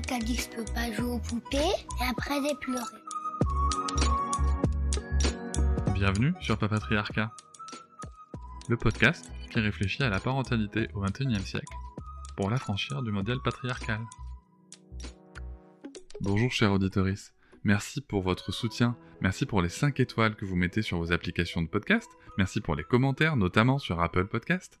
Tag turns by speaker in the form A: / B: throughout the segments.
A: Avec quelqu'un qui a dit je peux pas jouer aux poupées et après j'ai pleuré.
B: Bienvenue sur Papatriarcat, le podcast qui réfléchit à la parentalité au XXIe siècle pour l'affranchir du modèle patriarcal. Bonjour chers auditoris, merci pour votre soutien, merci pour les 5 étoiles que vous mettez sur vos applications de podcast, merci pour les commentaires, notamment sur Apple Podcast.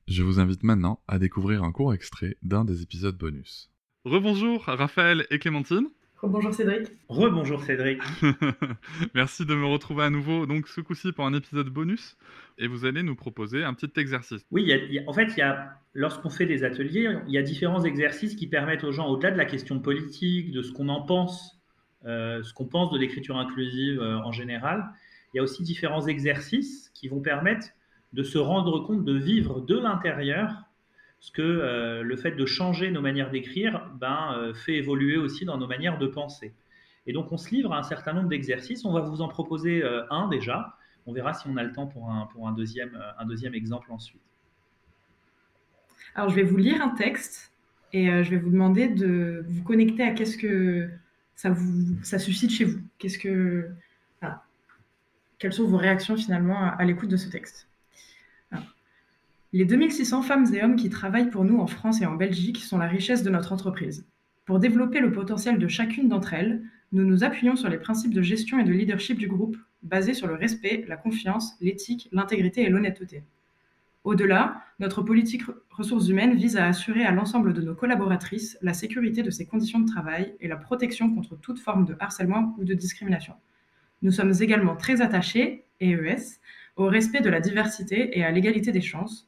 B: Je vous invite maintenant à découvrir un court extrait d'un des épisodes bonus. Rebonjour Raphaël et Clémentine.
C: Bonjour Cédric.
D: Rebonjour Cédric.
B: Merci de me retrouver à nouveau, donc ce coup-ci pour un épisode bonus, et vous allez nous proposer un petit exercice.
D: Oui, il y a- il y a- en fait, il y a, lorsqu'on fait des ateliers, il y a différents exercices qui permettent aux gens, au-delà de la question politique, de ce qu'on en pense, euh, ce qu'on pense de l'écriture inclusive euh, en général, il y a aussi différents exercices qui vont permettre de se rendre compte, de vivre de l'intérieur ce que euh, le fait de changer nos manières d'écrire ben, euh, fait évoluer aussi dans nos manières de penser. Et donc, on se livre à un certain nombre d'exercices. On va vous en proposer euh, un déjà. On verra si on a le temps pour un, pour un, deuxième, un deuxième exemple ensuite.
C: Alors je vais vous lire un texte et je vais vous demander de vous connecter à qu'est-ce que ça vous ça suscite chez vous. Qu'est-ce que voilà. quelles sont vos réactions finalement à l'écoute de ce texte? Les 2600 femmes et hommes qui travaillent pour nous en France et en Belgique sont la richesse de notre entreprise. Pour développer le potentiel de chacune d'entre elles, nous nous appuyons sur les principes de gestion et de leadership du groupe, basés sur le respect, la confiance, l'éthique, l'intégrité et l'honnêteté. Au-delà, notre politique ressources humaines vise à assurer à l'ensemble de nos collaboratrices la sécurité de ses conditions de travail et la protection contre toute forme de harcèlement ou de discrimination. Nous sommes également très attachés, EES, au respect de la diversité et à l'égalité des chances,